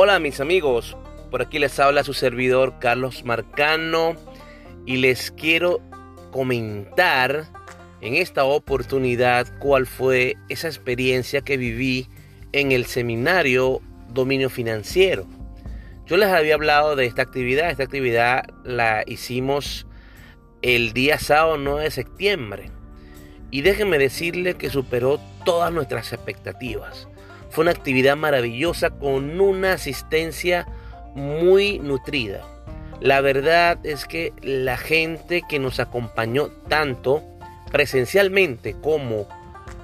Hola mis amigos, por aquí les habla su servidor Carlos Marcano y les quiero comentar en esta oportunidad cuál fue esa experiencia que viví en el seminario Dominio Financiero. Yo les había hablado de esta actividad, esta actividad la hicimos el día sábado 9 de septiembre y déjenme decirles que superó todas nuestras expectativas. Fue una actividad maravillosa con una asistencia muy nutrida. La verdad es que la gente que nos acompañó tanto presencialmente como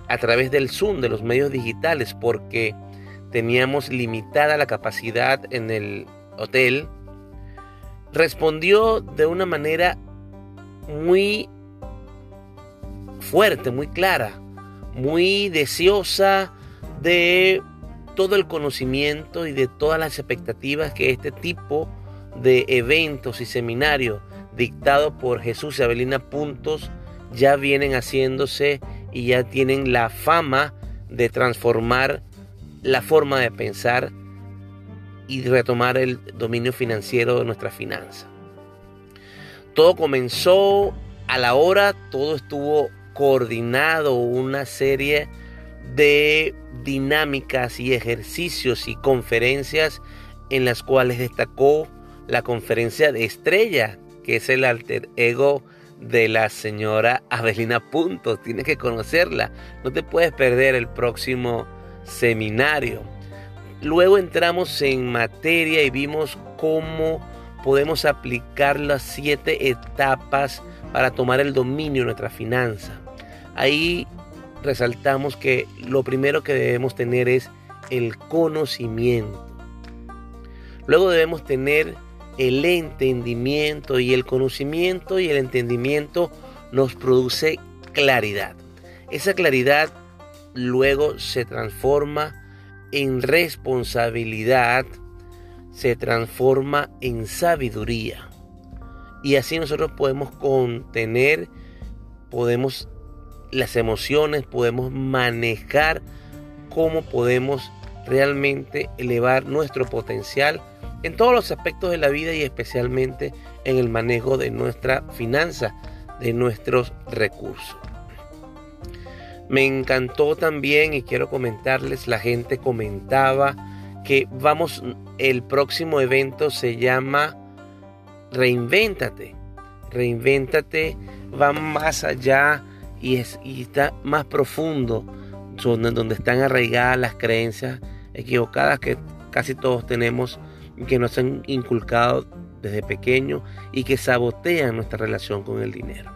a través del Zoom, de los medios digitales, porque teníamos limitada la capacidad en el hotel, respondió de una manera muy fuerte, muy clara, muy deseosa de todo el conocimiento y de todas las expectativas que este tipo de eventos y seminarios dictados por Jesús y Abelina Puntos ya vienen haciéndose y ya tienen la fama de transformar la forma de pensar y retomar el dominio financiero de nuestra finanza. Todo comenzó a la hora, todo estuvo coordinado, una serie de dinámicas y ejercicios y conferencias en las cuales destacó la conferencia de Estrella, que es el alter ego de la señora Avelina Puntos. Tienes que conocerla. No te puedes perder el próximo seminario. Luego entramos en materia y vimos cómo podemos aplicar las siete etapas para tomar el dominio de nuestra finanza. Ahí resaltamos que lo primero que debemos tener es el conocimiento. Luego debemos tener el entendimiento y el conocimiento y el entendimiento nos produce claridad. Esa claridad luego se transforma en responsabilidad, se transforma en sabiduría. Y así nosotros podemos contener, podemos las emociones, podemos manejar cómo podemos realmente elevar nuestro potencial en todos los aspectos de la vida y especialmente en el manejo de nuestra finanza, de nuestros recursos. Me encantó también y quiero comentarles, la gente comentaba que vamos, el próximo evento se llama Reinvéntate. Reinvéntate va más allá y, es, está más profundo, donde, están arraigadas las creencias equivocadas que casi todos tenemos que nos han inculcado desde pequeño y que sabotean nuestra relación con el dinero.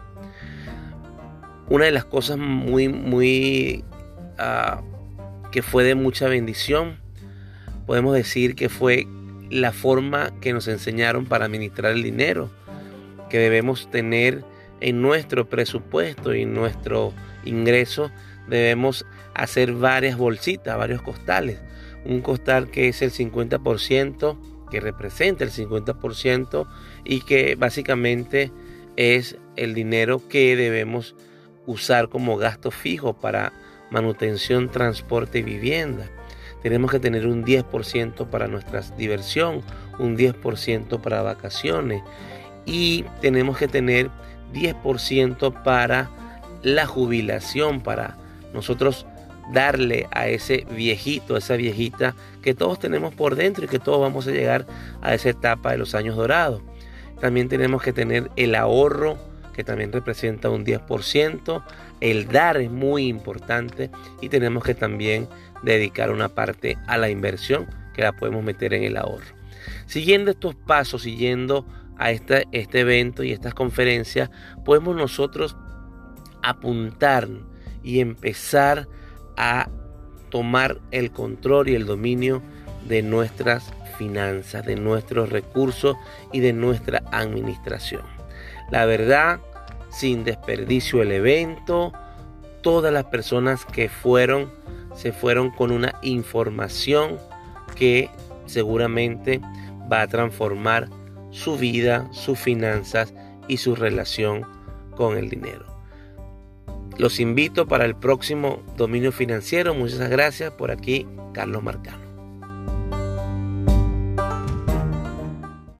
Una de las cosas muy, muy, uh, que fue de mucha bendición, podemos decir que fue la forma que nos enseñaron para administrar el dinero, que debemos tener en nuestro presupuesto y nuestro ingreso debemos hacer varias bolsitas, varios costales. Un costal que es el 50%, que representa el 50% y que básicamente es el dinero que debemos usar como gasto fijo para manutención, transporte y vivienda. Tenemos que tener un 10% para nuestra diversión, un 10% para vacaciones y tenemos que tener 10% para la jubilación, para nosotros darle a ese viejito, a esa viejita que todos tenemos por dentro y que todos vamos a llegar a esa etapa de los años dorados. También tenemos que tener el ahorro, que también representa un 10%. El dar es muy importante y tenemos que también dedicar una parte a la inversión, que la podemos meter en el ahorro. Siguiendo estos pasos, siguiendo a este, este evento y estas conferencias, podemos nosotros apuntar y empezar a tomar el control y el dominio de nuestras finanzas, de nuestros recursos y de nuestra administración. La verdad, sin desperdicio el evento, todas las personas que fueron, se fueron con una información que seguramente va a transformar su vida, sus finanzas y su relación con el dinero. Los invito para el próximo dominio financiero. Muchas gracias por aquí, Carlos Marcano.